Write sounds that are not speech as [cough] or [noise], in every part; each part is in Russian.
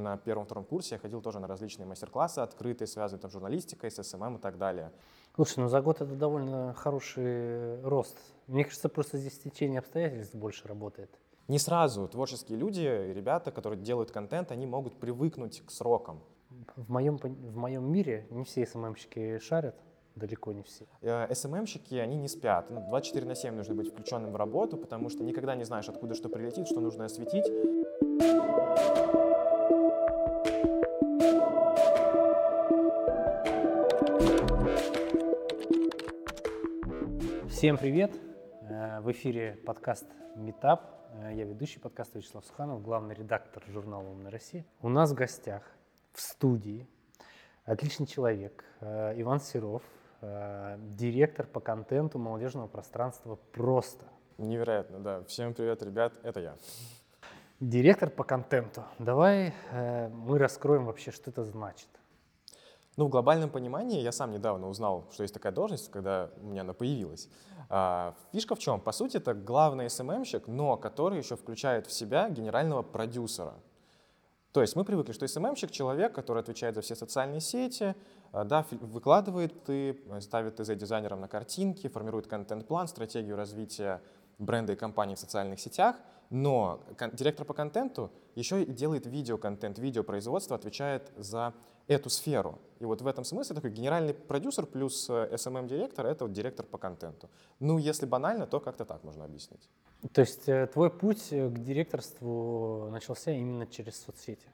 на первом-втором курсе я ходил тоже на различные мастер-классы открытые, связанные там, с журналистикой, с СММ и так далее. Слушай, ну за год это довольно хороший рост. Мне кажется, просто здесь течение обстоятельств больше работает. Не сразу творческие люди, ребята, которые делают контент, они могут привыкнуть к срокам. В моем, в моем мире не все СММщики шарят, далеко не все. Э, СММщики, они не спят. 24 ну, на 7 нужно быть включенным в работу, потому что никогда не знаешь, откуда что прилетит, что нужно осветить. Всем привет! Э, в эфире подкаст Meetup. Э, я ведущий подкаста Вячеслав Суханов, главный редактор журнала «Умная Россия». У нас в гостях в студии отличный человек э, Иван Серов, директор по контенту молодежного пространства «Просто». Невероятно, да. Всем привет, ребят, это я. Директор по контенту. Давай мы раскроем вообще, что это значит. Ну, в глобальном понимании я сам недавно узнал, что есть такая должность, когда у меня она появилась. А, фишка в чем? По сути, это главный SMM-щик, но который еще включает в себя генерального продюсера. То есть мы привыкли, что SMM-щик — человек, который отвечает за все социальные сети, а, да, выкладывает ты, ставит ТЗ-дизайнером на картинки, формирует контент-план, стратегию развития бренда и компании в социальных сетях, но директор по контенту еще и делает видеоконтент, видеопроизводство, отвечает за эту сферу. И вот в этом смысле такой генеральный продюсер плюс SMM-директор — это вот директор по контенту. Ну, если банально, то как-то так можно объяснить. То есть э, твой путь э, к директорству начался именно через соцсети?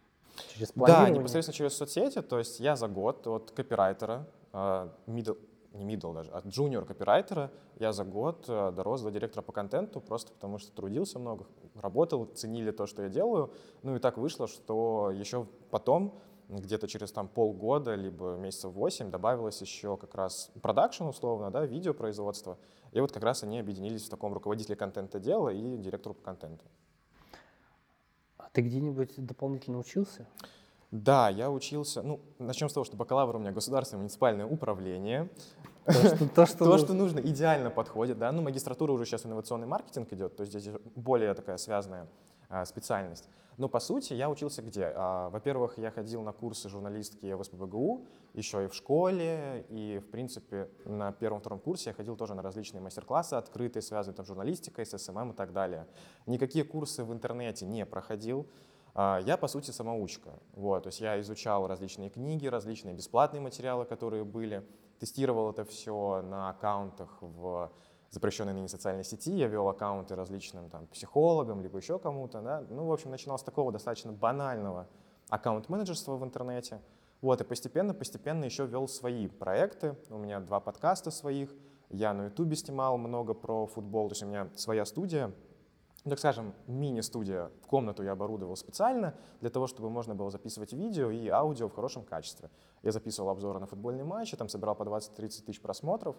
Через да, непосредственно через соцсети. То есть я за год от копирайтера, э, middle, не middle даже, от junior копирайтера я за год дорос до директора по контенту, просто потому что трудился много, работал, ценили то, что я делаю. Ну и так вышло, что еще потом где-то через там полгода, либо месяцев 8 добавилось еще как раз продакшн условно, да, видеопроизводство. И вот как раз они объединились в таком руководителе контента дела и директору по контенту. А ты где-нибудь дополнительно учился? Да, я учился, ну, начнем с того, что бакалавр у меня государственное муниципальное управление. То, что, то, [laughs] что, то, что нужно, идеально подходит, да. Ну, магистратура уже сейчас инновационный маркетинг идет, то есть здесь более такая связанная специальность. Но по сути я учился где? А, во-первых, я ходил на курсы журналистики в СПБГУ, еще и в школе, и в принципе на первом-втором курсе я ходил тоже на различные мастер-классы открытые, связанные там с журналистикой, с СММ и так далее. Никакие курсы в интернете не проходил. А, я, по сути, самоучка. Вот, то есть я изучал различные книги, различные бесплатные материалы, которые были, тестировал это все на аккаунтах в запрещенной ныне социальной сети, я вел аккаунты различным там, психологам, либо еще кому-то. Да? Ну, в общем, начинал с такого достаточно банального аккаунт-менеджерства в интернете. Вот, и постепенно-постепенно еще вел свои проекты. У меня два подкаста своих. Я на ютубе снимал много про футбол. То есть у меня своя студия, ну, так скажем, мини-студия. Комнату я оборудовал специально для того, чтобы можно было записывать видео и аудио в хорошем качестве. Я записывал обзоры на футбольные матчи, там собирал по 20-30 тысяч просмотров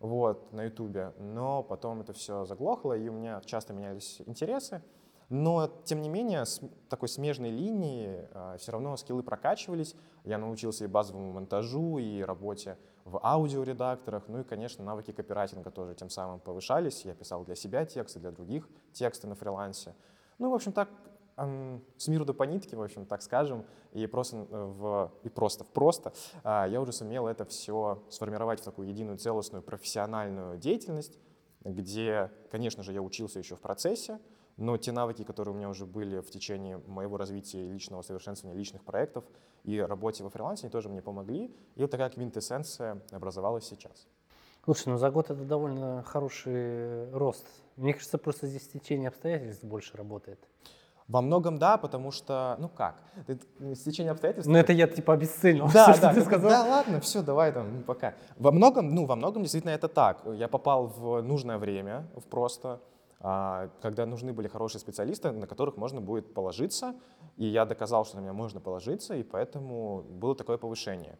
вот, на Ютубе, но потом это все заглохло, и у меня часто менялись интересы. Но, тем не менее, с такой смежной линии э, а, все равно скиллы прокачивались. Я научился и базовому монтажу, и работе в аудиоредакторах, ну и, конечно, навыки копирайтинга тоже тем самым повышались. Я писал для себя тексты, для других тексты на фрилансе. Ну, в общем, так с миру до по нитке, в общем, так скажем, и просто в, и просто в просто а, я уже сумел это все сформировать в такую единую целостную профессиональную деятельность, где, конечно же, я учился еще в процессе, но те навыки, которые у меня уже были в течение моего развития личного совершенствования личных проектов и работе во фрилансе, они тоже мне помогли. И вот такая квинтэссенция образовалась сейчас. Слушай, ну за год это довольно хороший рост. Мне кажется, просто здесь течение обстоятельств больше работает. Во многом да, потому что, ну как, стечение обстоятельств... Ну это я типа обесценил [laughs] да, все, да, что ты сказал. Да, ладно, все, давай там, пока. Во многом, ну во многом действительно это так. Я попал в нужное время, в просто, а, когда нужны были хорошие специалисты, на которых можно будет положиться, и я доказал, что на меня можно положиться, и поэтому было такое повышение.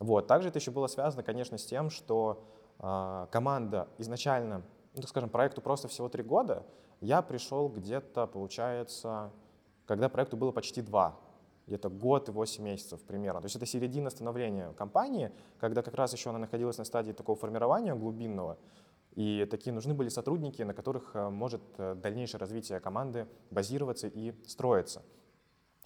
Вот. Также это еще было связано, конечно, с тем, что а, команда изначально, ну, так скажем, проекту просто всего три года, я пришел где-то, получается, когда проекту было почти два, где-то год и 8 месяцев примерно. То есть это середина становления компании, когда как раз еще она находилась на стадии такого формирования глубинного, и такие нужны были сотрудники, на которых э, может э, дальнейшее развитие команды базироваться и строиться.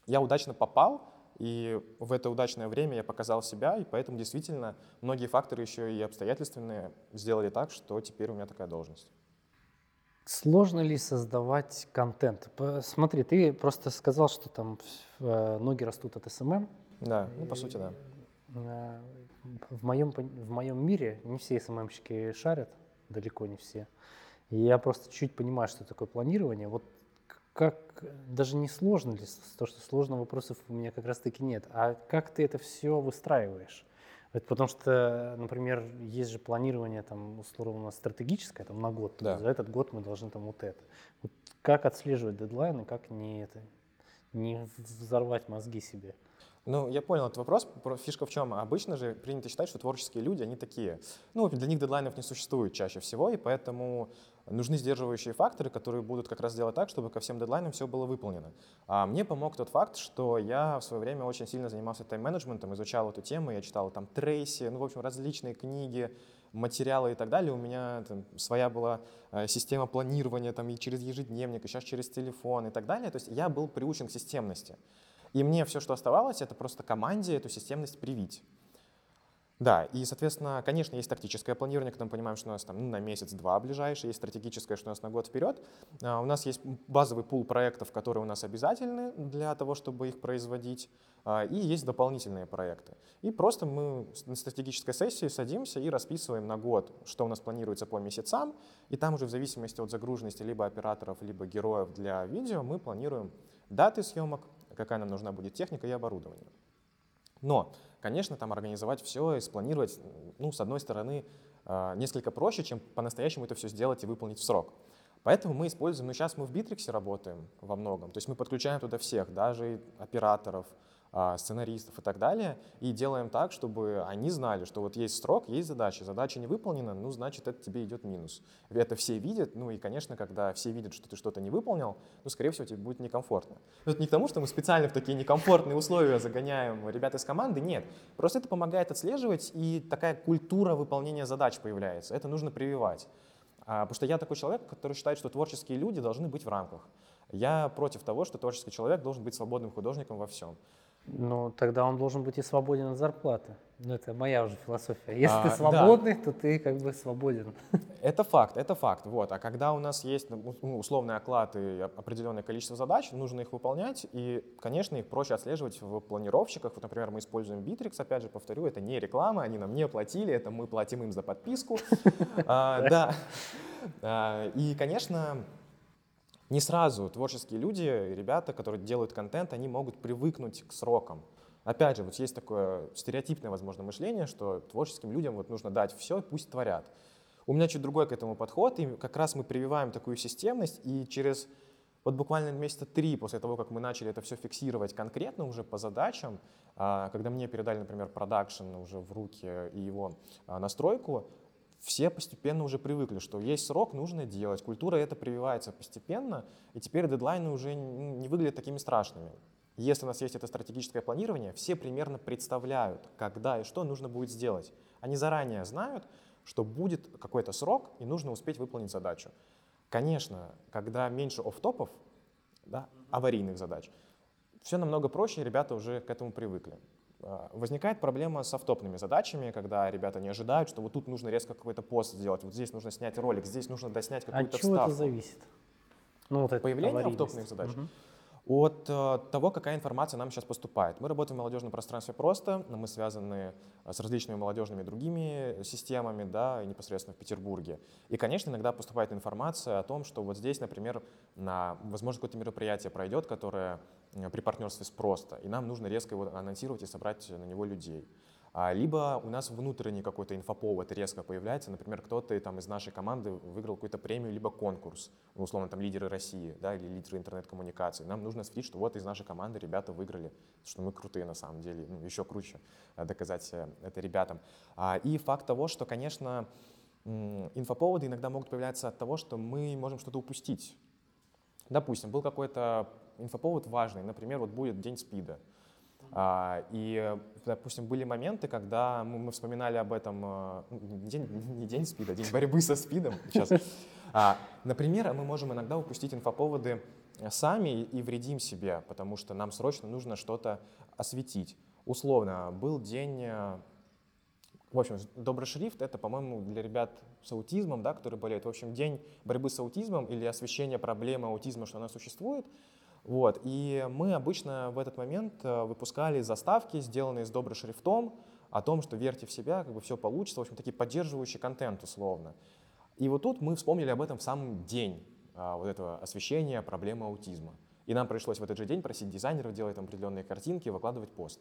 я удачно попал, и в это удачное время я показал себя, и поэтому действительно многие факторы еще и обстоятельственные сделали так, что теперь у меня такая должность. Сложно ли создавать контент? Смотри, ты просто сказал, что там э, ноги растут от СММ. Да, ну по сути, да. Э, в моем, в моем мире не все СММщики шарят, далеко не все. И я просто чуть понимаю, что такое планирование. Вот как, даже не сложно ли, то, что сложных вопросов у меня как раз-таки нет, а как ты это все выстраиваешь? Это потому что, например, есть же планирование там условно стратегическое, там на год. Да. За этот год мы должны там вот это. Вот как отслеживать дедлайны, как не это, не взорвать мозги себе? Ну, я понял этот вопрос. Фишка в чем? Обычно же принято считать, что творческие люди, они такие. Ну, для них дедлайнов не существует чаще всего, и поэтому нужны сдерживающие факторы, которые будут как раз делать так, чтобы ко всем дедлайнам все было выполнено. А мне помог тот факт, что я в свое время очень сильно занимался тайм-менеджментом, изучал эту тему, я читал там трейси, ну, в общем, различные книги, материалы и так далее. У меня там, своя была э, система планирования там, и через ежедневник, и сейчас через телефон и так далее. То есть я был приучен к системности. И мне все, что оставалось, это просто команде эту системность привить. Да, и, соответственно, конечно, есть тактическое планирование, когда мы понимаем, что у нас там ну, на месяц-два ближайшие, есть стратегическое, что у нас на год вперед. А, у нас есть базовый пул проектов, которые у нас обязательны для того, чтобы их производить, а, и есть дополнительные проекты. И просто мы на стратегической сессии садимся и расписываем на год, что у нас планируется по месяцам, и там уже в зависимости от загруженности либо операторов, либо героев для видео мы планируем даты съемок, какая нам нужна будет техника и оборудование. Но, конечно, там организовать все и спланировать, ну, с одной стороны, а, несколько проще, чем по-настоящему это все сделать и выполнить в срок. Поэтому мы используем, ну сейчас мы в Битриксе работаем во многом, то есть мы подключаем туда всех, даже операторов, сценаристов и так далее, и делаем так, чтобы они знали, что вот есть срок, есть задача, задача не выполнена, ну, значит, это тебе идет минус. Это все видят, ну и, конечно, когда все видят, что ты что-то не выполнил, ну, скорее всего, тебе будет некомфортно. Но это не к тому, что мы специально в такие некомфортные условия загоняем ребят из команды, нет. Просто это помогает отслеживать, и такая культура выполнения задач появляется. Это нужно прививать. А, потому что я такой человек, который считает, что творческие люди должны быть в рамках. Я против того, что творческий человек должен быть свободным художником во всем. Ну, тогда он должен быть и свободен от зарплаты. Ну, это моя уже философия. Если а, ты свободный, да. то ты как бы свободен. [laughs] Это факт, это факт. Вот. А когда у нас есть ну, ну условный оклад и определенное количество задач, нужно их выполнять, и, конечно, их проще отслеживать в планировщиках. Вот, например, мы используем Bittrex, опять же, повторю, это не реклама, они нам не платили, это мы платим им за подписку. [laughs] А, да. А, и, конечно, не сразу творческие люди, ребята, которые делают контент, они могут привыкнуть к срокам. Опять же, вот есть такое стереотипное, возможно, мышление, что творческим людям вот нужно дать все, пусть творят. У меня чуть другой к этому подход, и как раз мы прививаем такую системность, и через вот буквально месяца три после того, как мы начали это все фиксировать конкретно уже по задачам, а, когда мне передали, например, продакшн уже в руки и его а, настройку, все постепенно уже привыкли, что есть срок, нужно делать. Культура это прививается постепенно, и теперь дедлайны уже не выглядят такими страшными. Если у нас есть это стратегическое планирование, все примерно представляют, когда и что нужно будет сделать. Они заранее знают, что будет какой-то срок, и нужно успеть выполнить задачу. Конечно, когда меньше офтопов, да, аварийных задач, все намного проще, ребята уже к этому привыкли. А, возникает проблема с автопными задачами, когда ребята не ожидают, что вот тут нужно резко какой-то пост сделать, вот здесь нужно снять ролик, здесь нужно доснять какую-то От чего это зависит? Ну, вот это Появление автопных задач. Угу. От э, того, какая информация нам сейчас поступает. Мы работаем в молодежном пространстве просто, мы связаны э, с различными молодежными другими системами, да, непосредственно в Петербурге. И, конечно, иногда поступает информация о том, что вот здесь, например, на, возможно, какое-то мероприятие пройдет, которое Э, при партнерстве с просто, и нам нужно резко его анонсировать и собрать на него людей. А, либо у нас внутренний какой-то инфоповод резко появляется, например, кто-то там из нашей команды выиграл какую-то премию, либо конкурс, ну, условно, там, лидеры России, да, или лидеры интернет-коммуникации. Нам нужно слить, что вот из нашей команды ребята выиграли, что мы крутые на самом деле, ну, еще круче э, доказать э, это ребятам. А, и факт того, что, конечно, инфоповоды иногда могут появляться от того, что мы можем что-то упустить. Допустим, был какой-то инфоповод важный, например, вот будет день СПИДа. А, и, допустим, были моменты, когда мы, вспоминали об этом, а, не день, [laughs] не день СПИДа, день борьбы со СПИДом сейчас. А, например, мы можем иногда упустить инфоповоды сами и вредим себе, потому что нам срочно нужно что-то осветить. Условно, был день в общем, добрый шрифт — это, по-моему, для ребят с аутизмом, да, которые болеют. В общем, день борьбы с аутизмом или освещение проблемы аутизма, что она существует. Вот. И мы обычно в этот момент э, выпускали заставки, сделанные с добрым шрифтом, о том, что верьте в себя, как бы все получится. В общем, такие поддерживающий контент условно. И вот тут мы вспомнили об этом в самый день а, вот этого освещения проблемы аутизма. И нам пришлось в этот же день просить дизайнеров делать там определенные картинки выкладывать пост.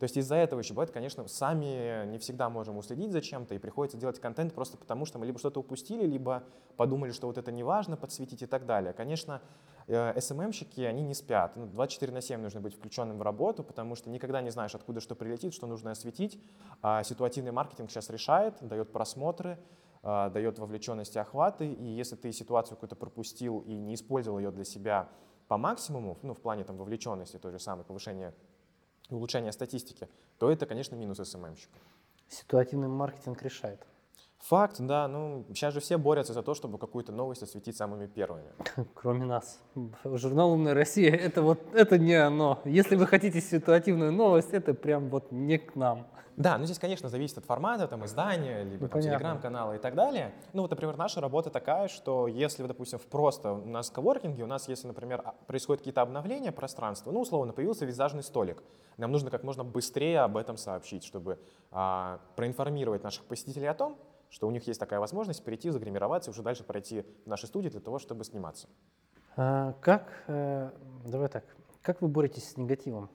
То есть из-за этого еще бывает, конечно, сами не всегда можем уследить за чем-то, и приходится делать контент просто потому, что мы либо что-то упустили, либо подумали, что вот это не важно подсветить и так далее. Конечно, Э, они не спят. 24 ну, на 7 нужно быть включенным в работу, потому что никогда не знаешь, откуда что прилетит, что нужно осветить. А ситуативный маркетинг сейчас решает, дает просмотры, а, дает вовлеченность и охваты, и если ты ситуацию какую-то пропустил и не использовал ее для себя по максимуму, ну, в плане там вовлеченности, той же самой повышения улучшения статистики, то это, конечно, минус СММщика. Ситуативный маркетинг решает. Факт, да. Ну, сейчас же все борются за то, чтобы какую-то новость осветить самыми первыми. [laughs] Кроме нас. Журнал «Умная Россия» — это вот, это не оно. Если вы хотите ситуативную новость, это прям вот не к нам. Да, ну здесь, конечно, зависит от формата, там, издания, либо ну, телеграм-канала и так далее. Ну вот, например, наша работа такая, что если, допустим, в просто у нас в коворкинге, у нас, если, например, а, происходят какие-то обновления пространства, ну, условно, появился визажный столик, нам нужно как можно быстрее об этом сообщить, чтобы а, проинформировать наших посетителей о том, что у них есть такая возможность перейти, загримироваться и уже дальше пройти в наши студии для того, чтобы сниматься. А, как, э, давай так, как вы боретесь с негативом?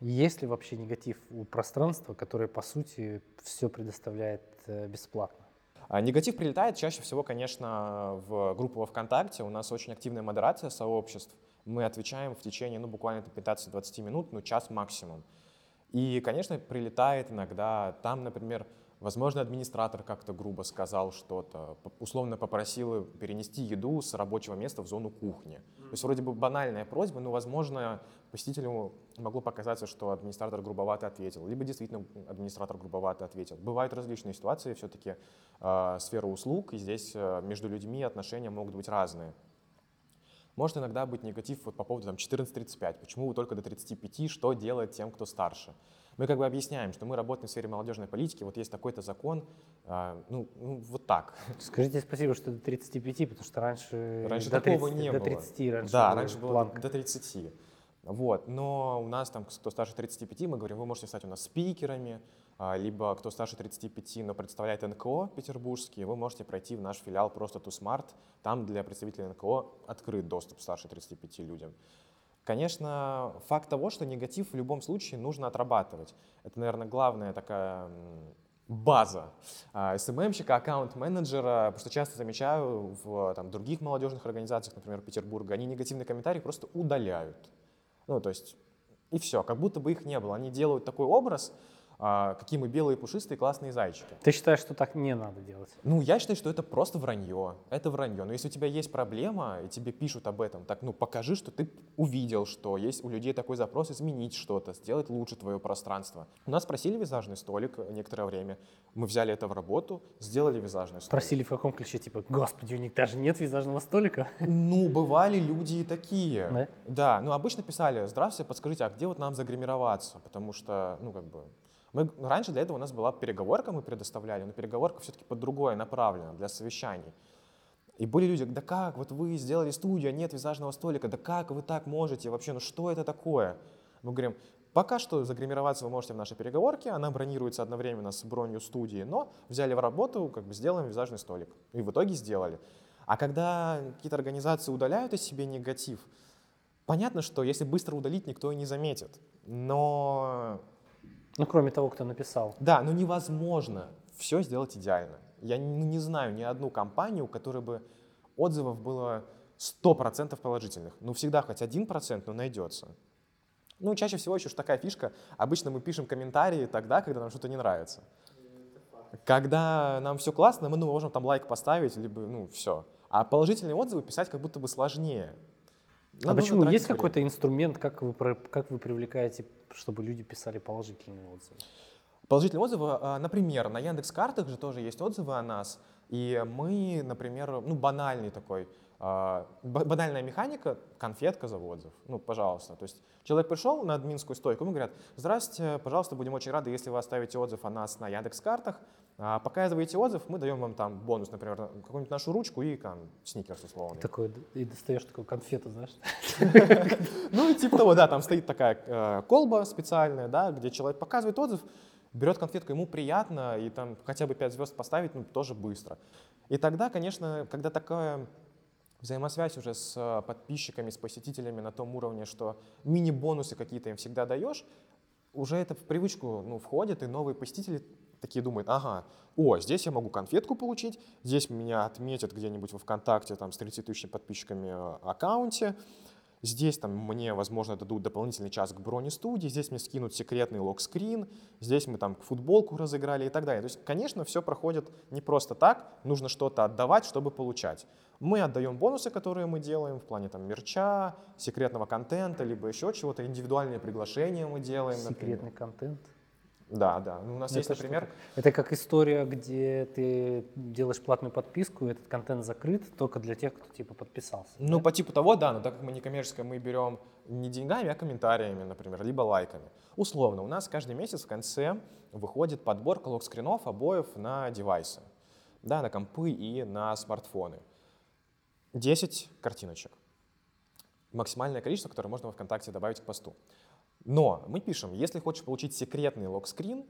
Есть ли вообще негатив у пространства, которое, по сути, все предоставляет э, бесплатно? А негатив прилетает чаще всего, конечно, в группу во ВКонтакте. У нас очень активная модерация сообществ. Мы отвечаем в течение, ну, буквально 15-20 минут, ну, час максимум. И, конечно, прилетает иногда, там, например, Возможно, администратор как-то грубо сказал что-то, условно попросил перенести еду с рабочего места в зону кухни. То есть вроде бы банальная просьба, но, возможно, посетителю могло показаться, что администратор грубовато ответил, либо действительно администратор грубовато ответил. Бывают различные ситуации, все-таки э, сфера услуг, и здесь э, между людьми отношения могут быть разные. Может иногда быть негатив вот по поводу там, 14-35. Почему вы только до 35? Что делать тем, кто старше? Мы как бы объясняем, что мы работаем в сфере молодежной политики, вот есть такой-то закон, а, ну, ну, вот так. Скажите спасибо, что до 35, потому что раньше, раньше до такого 30, не до было. 30 раньше Да, раньше было планка. до 30. Вот, но у нас там, кто старше 35, мы говорим, вы можете стать у нас спикерами, а, либо кто старше 35, но представляет НКО петербургский, вы можете пройти в наш филиал просто Тусмарт, там для представителей НКО открыт доступ старше 35 людям. Конечно, факт того, что негатив в любом случае нужно отрабатывать. Это, наверное, главная такая база СММщика, аккаунт-менеджера, потому что часто замечаю в там, других молодежных организациях, например, Петербурга, они негативные комментарии просто удаляют. Ну, то есть, и все, как будто бы их не было. Они делают такой образ, а, какие мы белые, пушистые, классные зайчики. Ты считаешь, что так не надо делать? Ну, я считаю, что это просто вранье. Это вранье. Но если у тебя есть проблема, и тебе пишут об этом, так, ну, покажи, что ты увидел, что есть у людей такой запрос изменить что-то, сделать лучше твое пространство. У нас просили визажный столик некоторое время. Мы взяли это в работу, сделали визажный столик. Просили в каком ключе? Типа, господи, у них даже нет визажного столика? Ну, бывали люди и такие. Да? Да, ну, обычно писали, здравствуйте, подскажите, а где вот нам загримироваться? Потому что, ну, как бы, мы, раньше для этого у нас была переговорка, мы предоставляли, но переговорка все-таки под другое направлена, для совещаний. И были люди, да как, вот вы сделали студию, а нет визажного столика, да как вы так можете вообще, ну что это такое? Мы говорим, пока что загримироваться вы можете в нашей переговорке, она бронируется одновременно с бронью студии, но взяли в работу, как бы сделаем визажный столик. И в итоге сделали. А когда какие-то организации удаляют из себе негатив, понятно, что если быстро удалить, никто и не заметит. Но ну, кроме того, кто написал. Да, но невозможно все сделать идеально. Я не, не знаю ни одну компанию, у которой бы отзывов было 100% положительных. Ну, всегда хоть 1%, но найдется. Ну, чаще всего еще такая фишка. Обычно мы пишем комментарии тогда, когда нам что-то не нравится. Когда нам все классно, мы ну, можем там лайк поставить, либо, ну, все. А положительные отзывы писать как будто бы сложнее. Нам а почему? Есть какой-то инструмент, как вы, как вы привлекаете, чтобы люди писали положительные отзывы? Положительные отзывы, а, например, на Яндекс Картах же тоже есть отзывы о нас, и мы, например, ну банальный такой, а, банальная механика, конфетка за отзыв. Ну, пожалуйста. То есть человек пришел на админскую стойку, ему говорят, здравствуйте, пожалуйста, будем очень рады, если вы оставите отзыв о нас на Яндекс.Картах. А, показываете отзыв, мы даем вам там бонус, например, какую-нибудь нашу ручку и там сникерс условно. Такой, и достаешь такую конфету, знаешь? [laughs] Ну, типа того, да, там стоит такая э, колба специальная, да, где человек показывает отзыв, берет конфетку, ему приятно, и там хотя бы 5 звезд поставить, ну, тоже быстро. И тогда, конечно, когда такая взаимосвязь уже с э, подписчиками, с посетителями на том уровне, что мини-бонусы какие-то им всегда даешь, уже это в привычку ну, входит, и новые посетители такие думают, ага, о, здесь я могу конфетку получить, здесь меня отметят где-нибудь во ВКонтакте там, с 30 тысячами подписчиками э, аккаунте, Здесь там мне, возможно, дадут дополнительный час к броне студии, здесь мне скинут секретный лог-скрин, здесь мы там футболку разыграли и так далее. То есть, конечно, все проходит не просто так, нужно что-то отдавать, чтобы получать. Мы отдаем бонусы, которые мы делаем в плане там мерча, секретного контента, либо еще чего-то, индивидуальные приглашения мы делаем. Секретный например. контент. Да, да. Ну, у нас это есть, например... Это как история, где ты делаешь платную подписку, и этот контент закрыт только для тех, кто типа подписался. Ну, да? по типу того, да, но так как мы не коммерческая, мы берем не деньгами, а комментариями, например, либо лайками. Условно, у нас каждый месяц в конце выходит подборка лог-скринов обоев на девайсы, да, на компы и на смартфоны. 10 картиночек. Максимальное количество, которое можно во ВКонтакте добавить к посту. Но мы пишем, если хочешь получить секретный лог-скрин,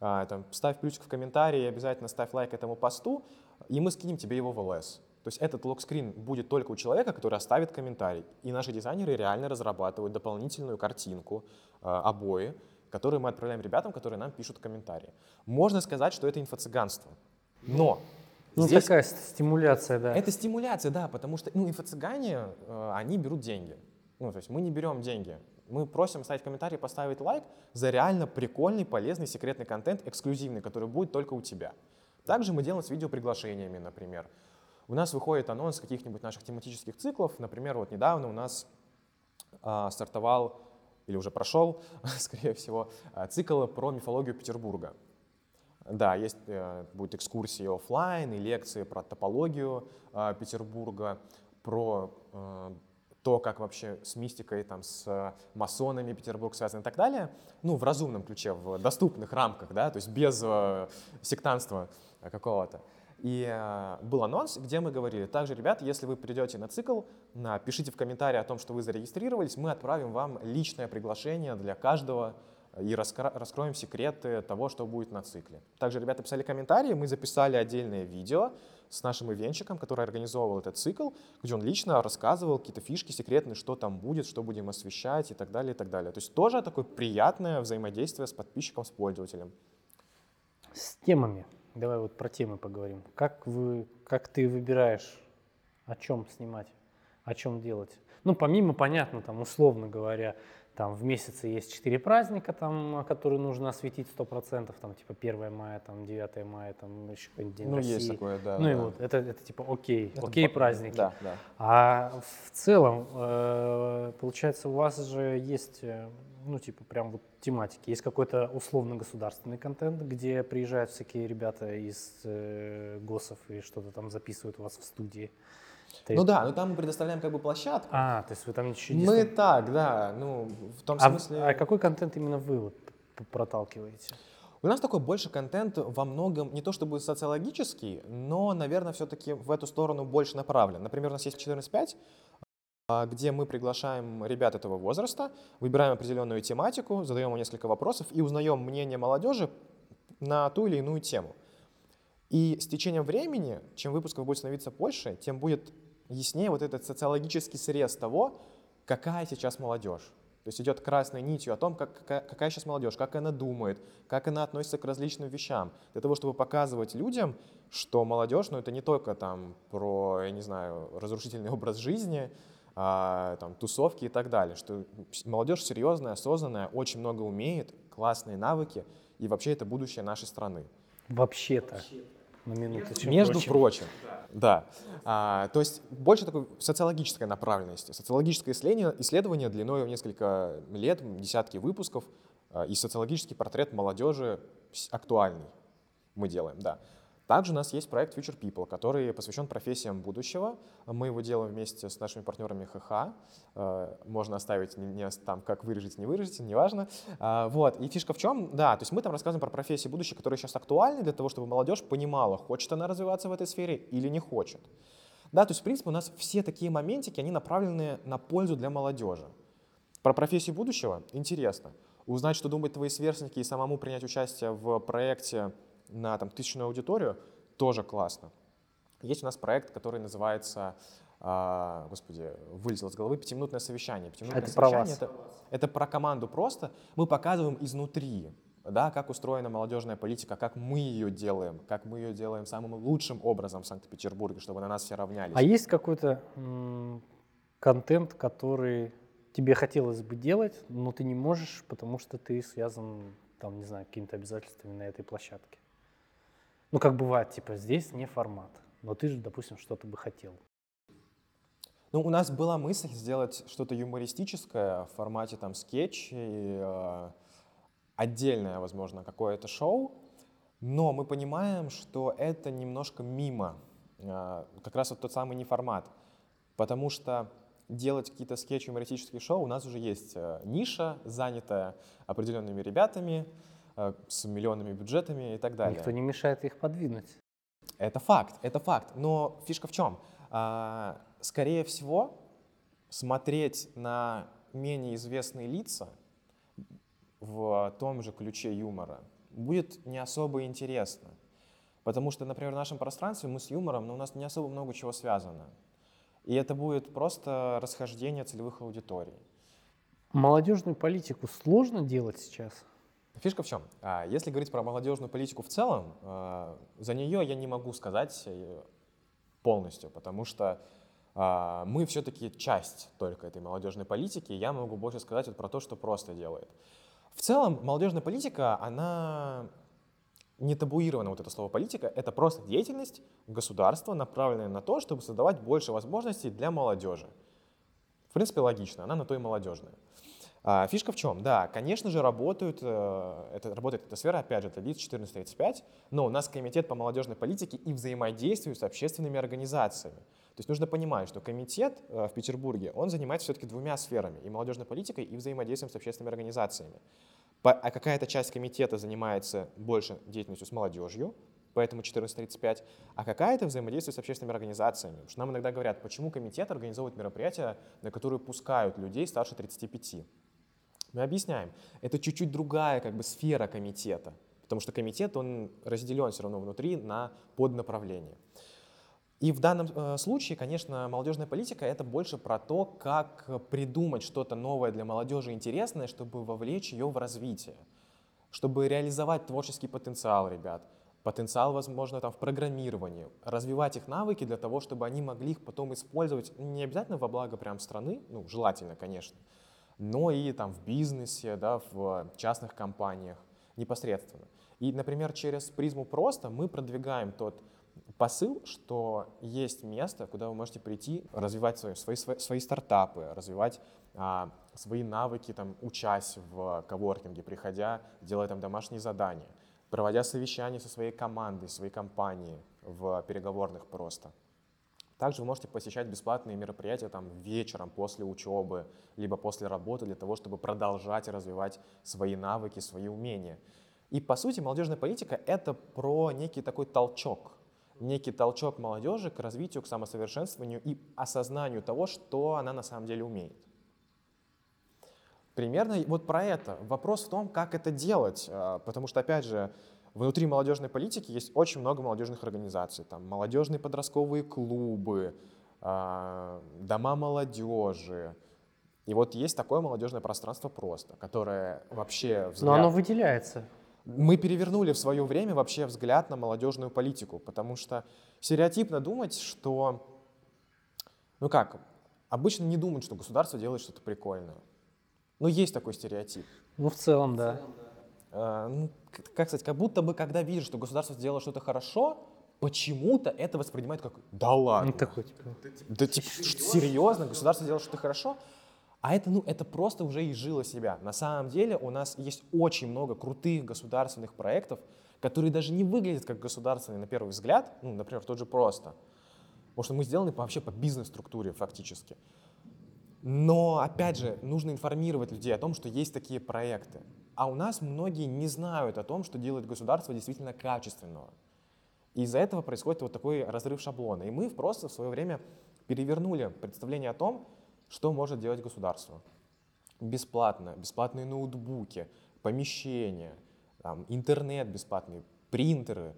а, там, ставь плюсик в комментарии, обязательно ставь лайк этому посту, и мы скинем тебе его в ЛС. То есть этот лог-скрин будет только у человека, который оставит комментарий. И наши дизайнеры реально разрабатывают дополнительную картинку, э, обои, которые мы отправляем ребятам, которые нам пишут комментарии. Можно сказать, что это инфо-цыганство. Но ну, здесь такая стимуляция, да. Это стимуляция, да, потому что ну, инфо-цыгане, э, они берут деньги. Ну, то есть мы не берем деньги. Мы просим ставить комментарий, поставить лайк за реально прикольный, полезный, секретный контент, эксклюзивный, который будет только у тебя. Также мы делаем с видеоприглашениями, например. У нас выходит анонс каких-нибудь наших тематических циклов. Например, вот недавно у нас а, стартовал или уже прошел, [laughs] скорее всего, а, цикл про мифологию Петербурга. Да, есть, э, будет экскурсии офлайн и лекции про топологию э, Петербурга, про э, то, как вообще с мистикой, там, с масонами Петербург связан и так далее, ну, в разумном ключе, в доступных рамках, да, то есть без э, сектанства какого-то. И э, был анонс, где мы говорили, также, ребят, если вы придете на цикл, напишите в комментарии о том, что вы зарегистрировались, мы отправим вам личное приглашение для каждого и раскроем секреты того, что будет на цикле. Также ребята писали комментарии, мы записали отдельное видео с нашим ивенчиком, который организовывал этот цикл, где он лично рассказывал какие-то фишки секретные, что там будет, что будем освещать и так далее, и так далее. То есть тоже такое приятное взаимодействие с подписчиком, с пользователем. С темами. Давай вот про темы поговорим. Как, вы, как ты выбираешь, о чем снимать, о чем делать? Ну, помимо, понятно, там, условно говоря, там в месяце есть четыре праздника, там, которые нужно осветить 100%, там типа 1 мая, там 9 мая, там еще какой-нибудь день ну, России. есть такое, да. Ну да. и вот, это, это типа окей, это окей по... праздники. Да, да. А в целом, э, получается, у вас же есть, э, ну типа прям вот тематики, есть какой-то условно-государственный контент, где приезжают всякие ребята из э, ГОСов и что-то там записывают у вас в студии. Ты... Ну да, но там мы предоставляем как бы площадку. А, то есть вы там ничего не... Мы так, да, ну в том а, смысле... А какой контент именно вы вот проталкиваете? У нас такой больше контент во многом не то чтобы социологический, но, наверное, все-таки в эту сторону больше направлен. Например, у нас есть 14.5, а, где мы приглашаем ребят этого возраста, выбираем определенную тематику, задаем им несколько вопросов и узнаем мнение молодежи на ту или иную тему. И с течением времени, чем выпусков будет становиться больше, тем будет яснее вот этот социологический срез того, какая сейчас молодежь. То есть идет красной нитью о том, как, какая, какая сейчас молодежь, как она думает, как она относится к различным вещам. Для того, чтобы показывать людям, что молодежь, ну это не только там про, я не знаю, разрушительный [laughs] образ жизни, а, там, тусовки и так далее, что молодежь серьезная, осознанная, очень много умеет, классные навыки, и вообще это будущее нашей страны. Вообще-то. Вообще на минуточку. Между прочим. прочим. Да. А, то есть больше такой социологической направленности. Социологическое исследование, исследование длиной в несколько лет, десятки выпусков, а, и социологический портрет молодежи актуальный мы делаем, да. Также у нас есть проект Future People, который посвящен профессиям будущего. Мы его делаем вместе с нашими партнерами ХХ. Э, можно оставить не, там, как выразить, не выразить, неважно. А, вот. И фишка в чем? Да, то есть мы там рассказываем про профессии будущего, которые сейчас актуальны для того, чтобы молодежь понимала, хочет она развиваться в этой сфере или не хочет. Да, то есть, в принципе, у нас все такие моментики, они направлены на пользу для молодежи. Про профессии будущего интересно. Узнать, что думают твои сверстники и самому принять участие в проекте на там, тысячную аудиторию, тоже классно. Есть у нас проект, который называется, а, господи, вылетел с головы, пятиминутное совещание. Пятиминутное это совещание про вас. Это, это про команду просто. Мы показываем изнутри, да, как устроена молодежная политика, как мы ее делаем, как мы ее делаем самым лучшим образом в Санкт-Петербурге, чтобы на нас все равнялись. А есть какой-то контент, который тебе хотелось бы делать, но ты не можешь, потому что ты связан, там, не знаю, какими-то обязательствами на этой площадке? Ну, как бывает, типа, здесь не формат, но ты же, допустим, что-то бы хотел. Ну, у нас была мысль сделать что-то юмористическое в формате там скетч и э, отдельное, возможно, какое-то шоу, но мы понимаем, что это немножко мимо, э, как раз вот тот самый не формат, потому что делать какие-то скетчи, юмористические шоу у нас уже есть э, ниша, занятая определенными ребятами, с миллионными бюджетами и так далее. Никто не мешает их подвинуть. Это факт, это факт. Но фишка в чем? А, скорее всего, смотреть на менее известные лица в том же ключе юмора будет не особо интересно. Потому что, например, в нашем пространстве мы с юмором, но у нас не особо много чего связано. И это будет просто расхождение целевых аудиторий. Молодежную политику сложно делать сейчас? Фишка в чем? А, если говорить про молодежную политику в целом, а, за нее я не могу сказать э, полностью, потому что а, мы все-таки часть только этой молодежной политики, я могу больше сказать вот про то, что просто делает. В целом, молодежная политика, она не табуирована, вот это слово политика, это просто деятельность государства, направленная на то, чтобы создавать больше возможностей для молодежи. В принципе, логично, она на то и молодежная. А, фишка в чем? Да, конечно же, работают, э, это, работает эта сфера, опять же, это ЛИЦ 1435, но у нас комитет по молодежной политике и взаимодействию с общественными организациями. То есть нужно понимать, что комитет э, в Петербурге, он занимается все-таки двумя сферами, и молодежной политикой, и взаимодействием с общественными организациями. А какая-то часть комитета занимается больше деятельностью с молодежью, поэтому 14.35, а какая-то взаимодействие с общественными организациями. Потому что нам иногда говорят, почему комитет организовывает мероприятия, на которые пускают людей старше 35. Мы объясняем, это чуть-чуть другая как бы сфера комитета, потому что комитет, он разделен все равно внутри на поднаправления. И в данном э, случае, конечно, молодежная политика это больше про то, как придумать что-то новое для молодежи интересное, чтобы вовлечь ее в развитие, чтобы реализовать творческий потенциал ребят, потенциал, возможно, там в программировании, развивать их навыки для того, чтобы они могли их потом использовать не обязательно во благо прям страны, ну, желательно, конечно, но и там в бизнесе, да, в частных компаниях непосредственно. И, например, через призму просто мы продвигаем тот посыл, что есть место, куда вы можете прийти, развивать свои, свои, свои стартапы, развивать а, свои навыки, там, учась в коворкинге, приходя, делая там домашние задания, проводя совещания со своей командой, своей компанией в переговорных просто. Также вы можете посещать бесплатные мероприятия там вечером после учебы, либо после работы для того, чтобы продолжать развивать свои навыки, свои умения. И по сути молодежная политика — это про некий такой толчок, некий толчок молодежи к развитию, к самосовершенствованию и осознанию того, что она на самом деле умеет. Примерно вот про это. Вопрос в том, как это делать, а, потому что, опять же, Внутри молодежной политики есть очень много молодежных организаций. Там молодежные подростковые клубы, э, дома молодежи. И вот есть такое молодежное пространство просто, которое вообще... Взгляд... Но оно выделяется. Мы перевернули в свое время вообще взгляд на молодежную политику, потому что стереотипно думать, что... Ну как, обычно не думают, что государство делает что-то прикольное. Но есть такой стереотип. Ну, в целом, да. В целом, да. Э, ну, как сказать, как будто бы, когда видишь, что государство сделало что-то хорошо, почему-то это воспринимают как «да ладно». Ну, такой, типа... Да, типа, серьезно, государство сделало что-то хорошо? А это, ну, это просто уже изжило себя. На самом деле у нас есть очень много крутых государственных проектов, которые даже не выглядят как государственные на первый взгляд, ну, например, тот же просто. Потому что мы сделаны вообще по бизнес-структуре фактически. Но, опять же, нужно информировать людей о том, что есть такие проекты. А у нас многие не знают о том, что делает государство действительно качественного. И из-за этого происходит вот такой разрыв шаблона. И мы просто в свое время перевернули представление о том, что может делать государство. Бесплатно, бесплатные ноутбуки, помещения, там, интернет бесплатный, принтеры,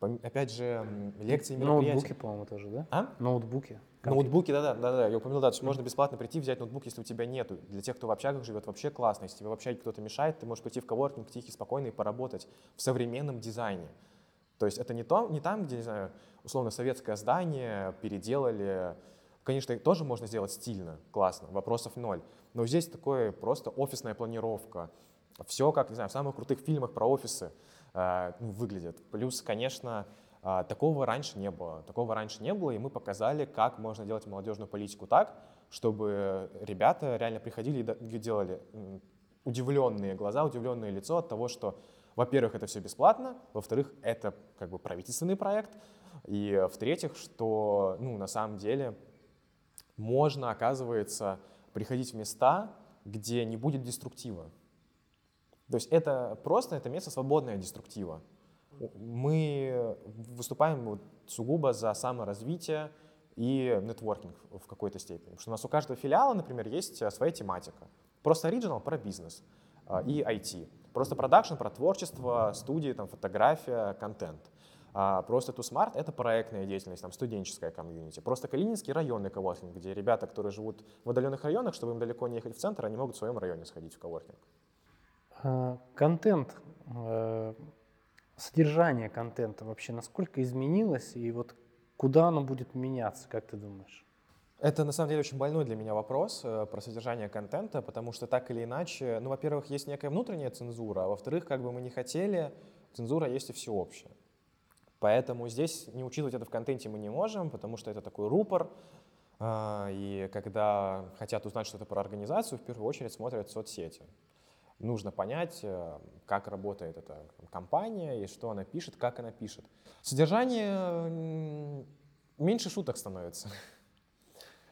опять же, лекции, мероприятия. Ноутбуки, по-моему, тоже, да? А? Ноутбуки. Ноутбуки, да-да, да-да, я упомянул, да, то есть можно бесплатно прийти, взять ноутбук, если у тебя нету. Для тех, кто в общагах живет, вообще классно. Если тебе в общаге кто-то мешает, ты можешь пойти в коворкинг тихий, спокойно и поработать в современном дизайне. То есть это не, то, не там, где, не знаю, условно советское здание переделали. Конечно, тоже можно сделать стильно, классно, вопросов ноль. Но здесь такое просто офисная планировка. Все, как, не знаю, в самых крутых фильмах про офисы э, выглядит. Плюс, конечно, такого раньше не было. Такого раньше не было, и мы показали, как можно делать молодежную политику так, чтобы ребята реально приходили и делали удивленные глаза, удивленное лицо от того, что, во-первых, это все бесплатно, во-вторых, это как бы правительственный проект, и в-третьих, что ну, на самом деле можно, оказывается, приходить в места, где не будет деструктива. То есть это просто это место свободное от деструктива мы выступаем вот сугубо за саморазвитие и нетворкинг в какой-то степени. Потому что у нас у каждого филиала, например, есть э, своя тематика. Просто оригинал про бизнес э, и IT. Просто продакшн про творчество, студии, там, фотография, контент. А просто Too Smart — это проектная деятельность, там, студенческая комьюнити. Просто Калининский районный коворкинг, где ребята, которые живут в отдаленных районах, чтобы им далеко не ехать в центр, они могут в своем районе сходить в коворкинг. А, контент э, содержание контента вообще насколько изменилось и вот куда оно будет меняться, как ты думаешь? Это на самом деле очень больной для меня вопрос э, про содержание контента, потому что так или иначе, ну, во-первых, есть некая внутренняя цензура, а во-вторых, как бы мы не хотели, цензура есть и всеобщая. Поэтому здесь не учитывать это в контенте мы не можем, потому что это такой рупор, э, и когда хотят узнать что-то про организацию, в первую очередь смотрят соцсети нужно понять, э, как работает эта компания и что она пишет, как она пишет. Содержание меньше шуток становится.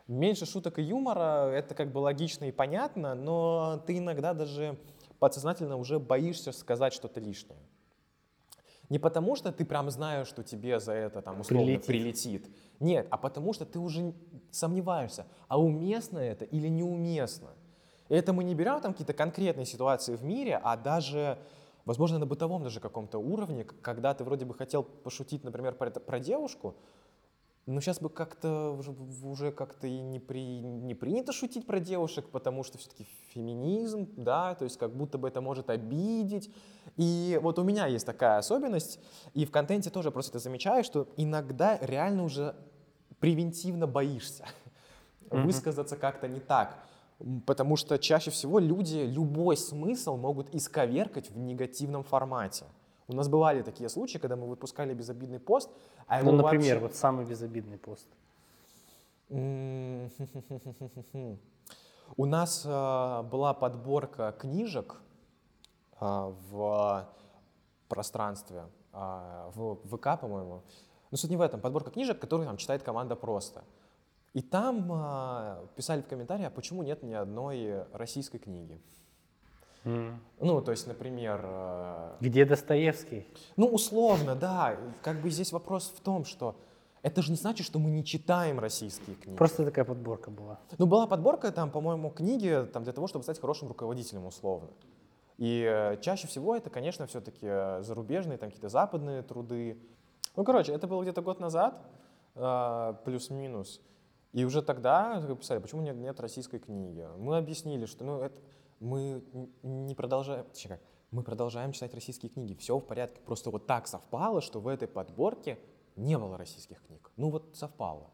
Меньше шуток и юмора, это как бы логично и понятно, но ты иногда даже подсознательно уже боишься сказать что-то лишнее. Не потому, что ты прям знаешь, что тебе за это там условно прилетит. прилетит. Нет, а потому что ты уже сомневаешься, а уместно это или неуместно. И это мы не берем там какие-то конкретные ситуации в мире, а даже, возможно, на бытовом даже каком-то уровне, когда ты вроде бы хотел пошутить, например, про, про девушку, но сейчас бы как-то уже, уже как-то и не, при, не принято шутить про девушек, потому что все-таки феминизм, да, то есть как будто бы это может обидеть. И вот у меня есть такая особенность, и в контенте тоже просто ты замечаешь, что иногда реально уже превентивно боишься mm-hmm. высказаться как-то не так. Потому что чаще всего люди любой смысл могут исковеркать в негативном формате. У нас бывали такие случаи, когда мы выпускали безобидный пост, а его Ну, например, вообще... вот самый безобидный пост. [laughs] У нас э, была подборка книжек э, в пространстве, э, в ВК, по-моему. Но суть не в этом. Подборка книжек, которые там читает команда просто. И там а, писали в комментариях, а почему нет ни одной российской книги. Mm. Ну, то есть, например... Э, Где Достоевский? Ну, условно, да. Как бы здесь вопрос в том, что это же не значит, что мы не читаем российские книги. Просто такая подборка была. Ну, была подборка, там, по-моему, книги там, для того, чтобы стать хорошим руководителем, условно. И э, чаще всего это, конечно, все-таки э, зарубежные, там какие-то западные труды. Ну, короче, это было где-то год назад, э, плюс-минус. И уже тогда писали, почему нет, нет российской книги. Мы объяснили, что ну, это, мы не продолжаем, точнее как, мы продолжаем читать российские книги. Все в порядке. Просто вот так совпало, что в этой подборке не было российских книг. Ну вот совпало.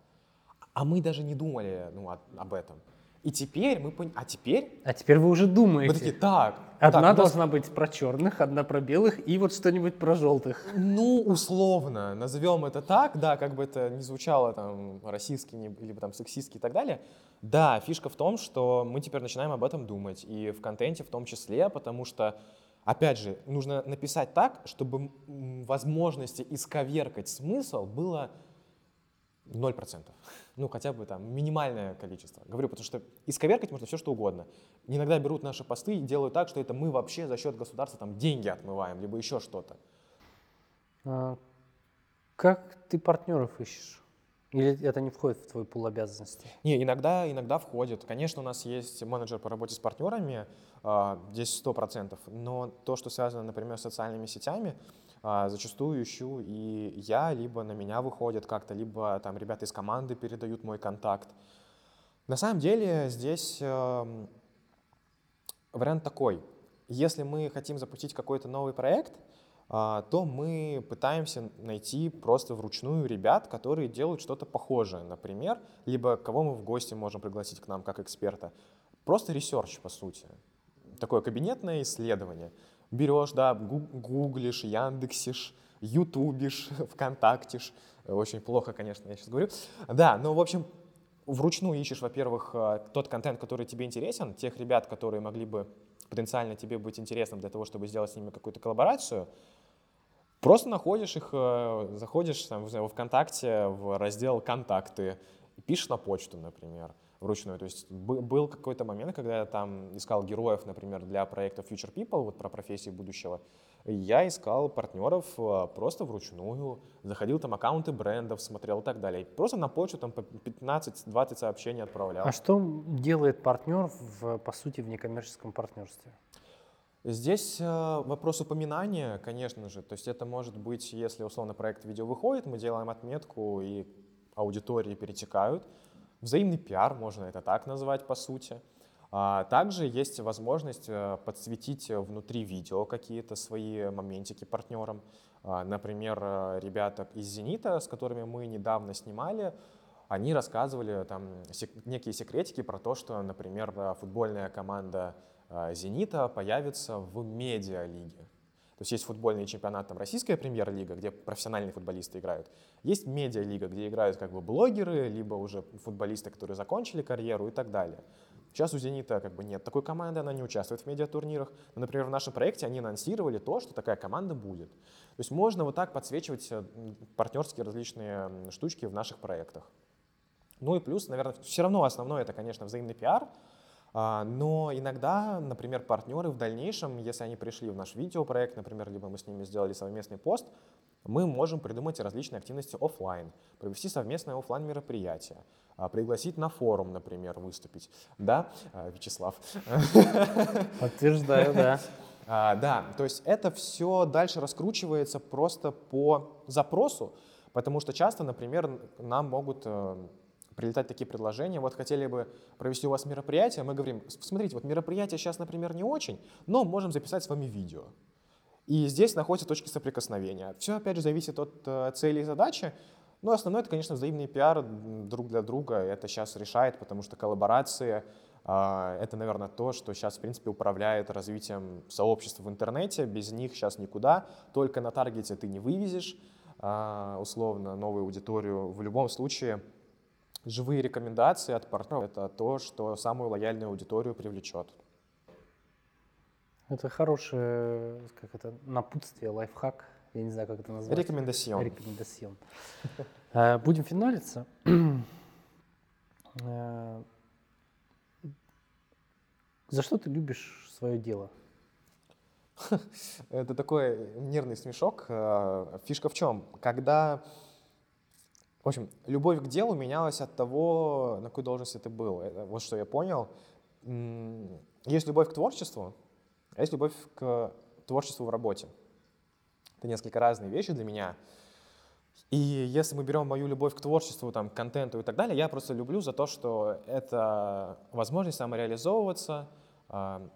А мы даже не думали ну, о, об этом. И теперь мы поняли, а теперь А теперь вы уже думаете. мы такие, так, Одна так, у нас- должна быть про черных, одна про белых и вот что-нибудь про желтых. Ну, условно, назовем это так, да, как бы это ни звучало там российски или там сексистски и так далее. Да, фишка в том, что мы теперь начинаем об этом думать, и в контенте в том числе, потому что, опять же, нужно написать так, чтобы возможности исковеркать смысл было 0%. Ну, хотя бы там минимальное количество. Говорю, потому что исковеркать можно все, что угодно. Иногда берут наши посты и делают так, что это мы вообще за счет государства там деньги отмываем, либо еще что-то. А как ты партнеров ищешь? Или это не входит в твой пул обязанностей? Не, иногда, иногда входит. Конечно, у нас есть менеджер по работе с партнерами, а, здесь сто процентов, но то, что связано, например, с социальными сетями, зачастую ищу и я, либо на меня выходят как-то, либо там ребята из команды передают мой контакт. На самом деле здесь эм, вариант такой. Если мы хотим запустить какой-то новый проект, а, то мы пытаемся найти просто вручную ребят, которые делают что-то похожее, например, либо кого мы в гости можем пригласить к нам как эксперта. Просто research, по сути. Такое кабинетное исследование. Берешь, да, гу- гуглишь, яндексишь, ютубишь, [laughs] вконтактишь. Очень плохо, конечно, я сейчас говорю. Да, но, в общем, вручную ищешь, во-первых, э, тот контент, который тебе интересен, тех ребят, которые могли бы потенциально тебе быть интересным для того, чтобы сделать с ними какую-то коллаборацию, просто находишь их, э, заходишь там, во ВКонтакте в раздел «Контакты», пишешь на почту, например, вручную. То есть бы- был какой-то момент, когда я там искал героев, например, для проекта Future People, вот про профессии будущего, я искал партнеров э, просто вручную, заходил там аккаунты брендов, смотрел и так далее. Просто на почту там по 15-20 сообщений отправлял. А что делает партнер, в, по сути, в некоммерческом партнерстве? Здесь э, вопрос упоминания, конечно же. То есть это может быть, если условно проект видео выходит, мы делаем отметку, и аудитории перетекают. Взаимный пиар, можно это так назвать по сути. А также есть возможность э, подсветить внутри видео какие-то свои моментики партнерам. А, Например, э, ребята из «Зенита», с которыми мы недавно снимали, они рассказывали там некие секретики про то, что, например, э, футбольная команда э, «Зенита» появится в медиалиге. То есть есть футбольный чемпионат, там российская премьер-лига, где профессиональные футболисты играют. Есть медиалига, где играют как бы блогеры, либо уже футболисты, которые закончили карьеру и так далее. Сейчас у «Зенита» как бы нет такой команды, она не участвует в медиатурнирах. Но, например, в нашем проекте они анонсировали то, что такая команда будет. То есть можно вот так подсвечивать э, партнерские различные штучки в наших проектах. Ну и плюс, наверное, все равно основное это, конечно, взаимный пиар, но иногда, например, партнеры в дальнейшем, если они пришли в наш видеопроект, например, либо мы с ними сделали совместный пост, мы можем придумать различные активности оффлайн, провести совместное оффлайн мероприятие, а, пригласить на форум, например, выступить. Да, а, Вячеслав? [laughs] Подтверждаю, да. А, да, то есть это все дальше раскручивается просто по запросу, потому что часто, например, нам могут э, прилетать такие предложения, вот хотели бы провести у вас мероприятие, мы говорим, «С- смотрите, вот мероприятие сейчас, например, не очень, но можем записать с вами видео. И здесь находятся точки соприкосновения. Все, опять же, зависит от э, цели и задачи, но основное это, конечно, взаимный пиар друг для друга. Это сейчас решает, потому что коллаборации а, это, наверное, то, что сейчас, в принципе, управляет развитием сообщества в интернете. Без них сейчас никуда. Только на таргете ты не вывезешь, а, условно, новую аудиторию. В любом случае, живые рекомендации от партнеров — это то, что самую лояльную аудиторию привлечет. Это хорошее, как это, напутствие, лайфхак. Я не знаю, как это назвать. Рекомендацион. Рекомендацион. [laughs] Э, Будем финалиться. Э, За что ты любишь свое дело? [laughs] Это такой нервный смешок. Э, Фишка в чем? Когда, в общем, любовь к делу менялась от того, на какой должности ты был. Это вот что я понял. Есть любовь к творчеству, а есть любовь к творчеству в работе. Это несколько разные вещи для меня. И если мы берем мою любовь к творчеству, там, к контенту и так далее, я просто люблю за то, что это возможность самореализовываться, а,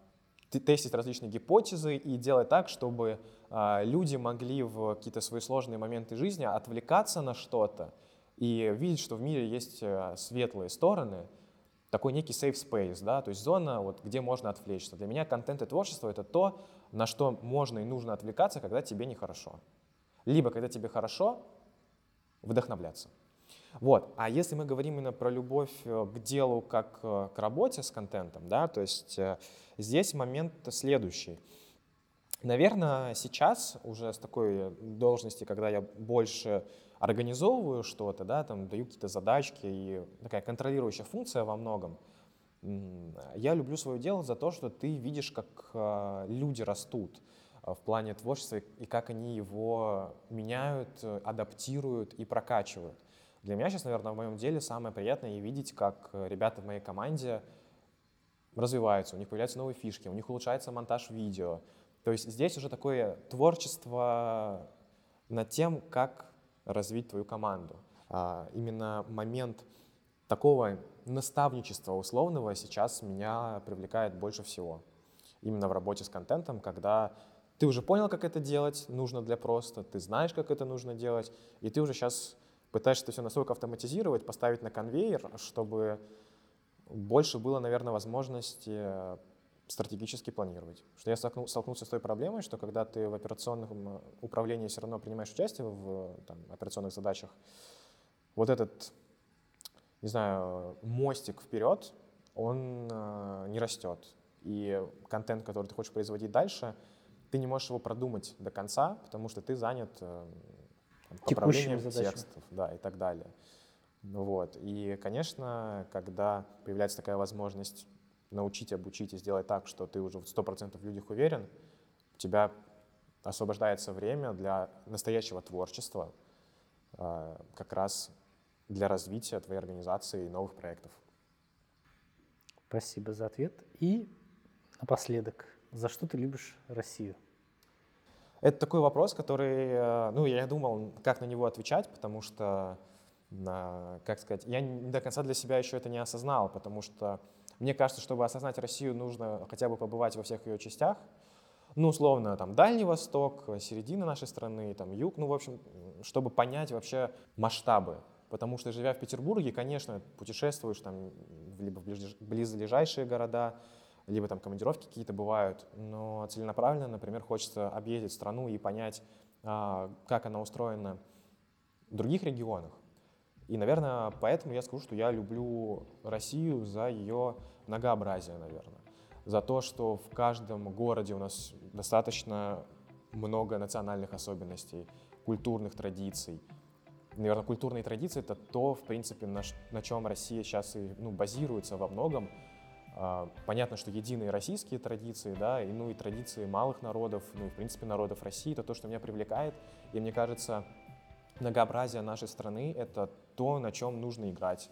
тестить различные гипотезы и делать так, чтобы а, люди могли в какие-то свои сложные моменты жизни отвлекаться на что-то и видеть, что в мире есть а, светлые стороны, такой некий safe space, да, то есть зона, вот, где можно отвлечься. Для меня контент и творчество — это то, на что можно и нужно отвлекаться, когда тебе нехорошо. Либо, когда тебе хорошо, вдохновляться. Вот. А если мы говорим именно про любовь э, к делу как э, к работе с контентом, да, то есть э, здесь момент следующий. Наверное, сейчас уже с такой должности, когда я больше организовываю что-то, да, там даю какие-то задачки и такая контролирующая функция во многом, я люблю свое дело за то, что ты видишь, как люди растут в плане творчества и как они его меняют, адаптируют и прокачивают. Для меня сейчас, наверное, в моем деле самое приятное видеть, как э, ребята в моей команде развиваются, у них появляются новые фишки, у них улучшается монтаж видео. То есть здесь уже такое творчество над тем, как развить твою команду. А именно момент такого наставничества условного сейчас меня привлекает больше всего. Именно в работе с контентом, когда ты уже понял, как это делать нужно для просто, ты знаешь, как это нужно делать, и ты уже сейчас пытаешься это все настолько автоматизировать, поставить на конвейер, чтобы больше было, наверное, возможности э, стратегически планировать. Что я столкнулся с той проблемой, что когда ты в операционном управлении все равно принимаешь участие в там, операционных задачах, вот этот, не знаю, мостик вперед, он э, не растет. И контент, который ты хочешь производить дальше, ты не можешь его продумать до конца, потому что ты занят э, поправлением текстов, да, и так далее. Ну вот. И, конечно, когда появляется такая возможность научить, обучить и сделать так, что ты уже в 100% в людях уверен, у тебя освобождается время для настоящего творчества, а, как раз для развития твоей организации и новых проектов. Спасибо за ответ. И напоследок, за что ты любишь Россию? Это такой вопрос, который, э, ну, я думал, как на него отвечать, потому что, как сказать, я до конца для себя еще это не осознал, потому что мне кажется, чтобы осознать Россию, нужно хотя бы побывать во всех ее частях. Ну, условно, там, Дальний Восток, середина нашей страны, там, Юг, ну, в общем, чтобы понять вообще масштабы. Потому что, живя в Петербурге, конечно, путешествуешь там либо в близлежащие города, либо там командировки какие-то бывают, но целенаправленно, например, хочется объездить страну и понять, а, как она устроена в других регионах. И, наверное, поэтому я скажу, что я люблю Россию за ее многообразие, наверное. За то, что в каждом городе у нас достаточно много национальных особенностей, культурных традиций. Наверное, культурные традиции — это то, в принципе, на, на чем Россия сейчас и ну, базируется во многом. А, понятно, что единые российские традиции, да, и, ну и традиции малых народов, ну и, в принципе, народов России, это то, что меня привлекает. И мне кажется, многообразие нашей страны — это то, на чем нужно играть.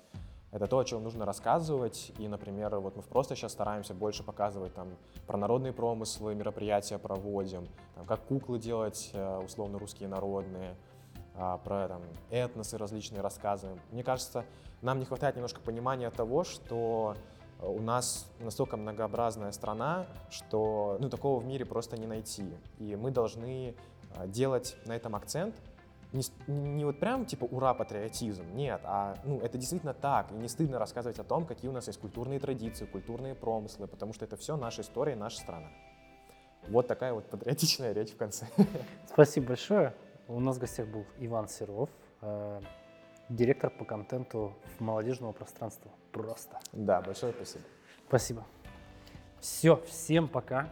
Это то, о чем нужно рассказывать. И, например, вот мы просто сейчас стараемся больше показывать там про народные промыслы, мероприятия проводим, там, как куклы делать, э, условно, русские народные, а, про там, этносы различные рассказываем. Мне кажется, нам не хватает немножко понимания того, что у нас настолько многообразная страна, что ну, такого в мире просто не найти. И мы должны а, делать на этом акцент, не, не вот прям типа ура, патриотизм, нет, а ну, это действительно так, и не стыдно рассказывать о том, какие у нас есть культурные традиции, культурные промыслы, потому что это все наша история, наша страна. Вот такая вот патриотичная речь в конце. [laughs] Спасибо большое. У нас в гостях был Иван Серов, э, директор по контенту молодежного пространства. Просто. Да, большое спасибо. Спасибо. Все, всем пока.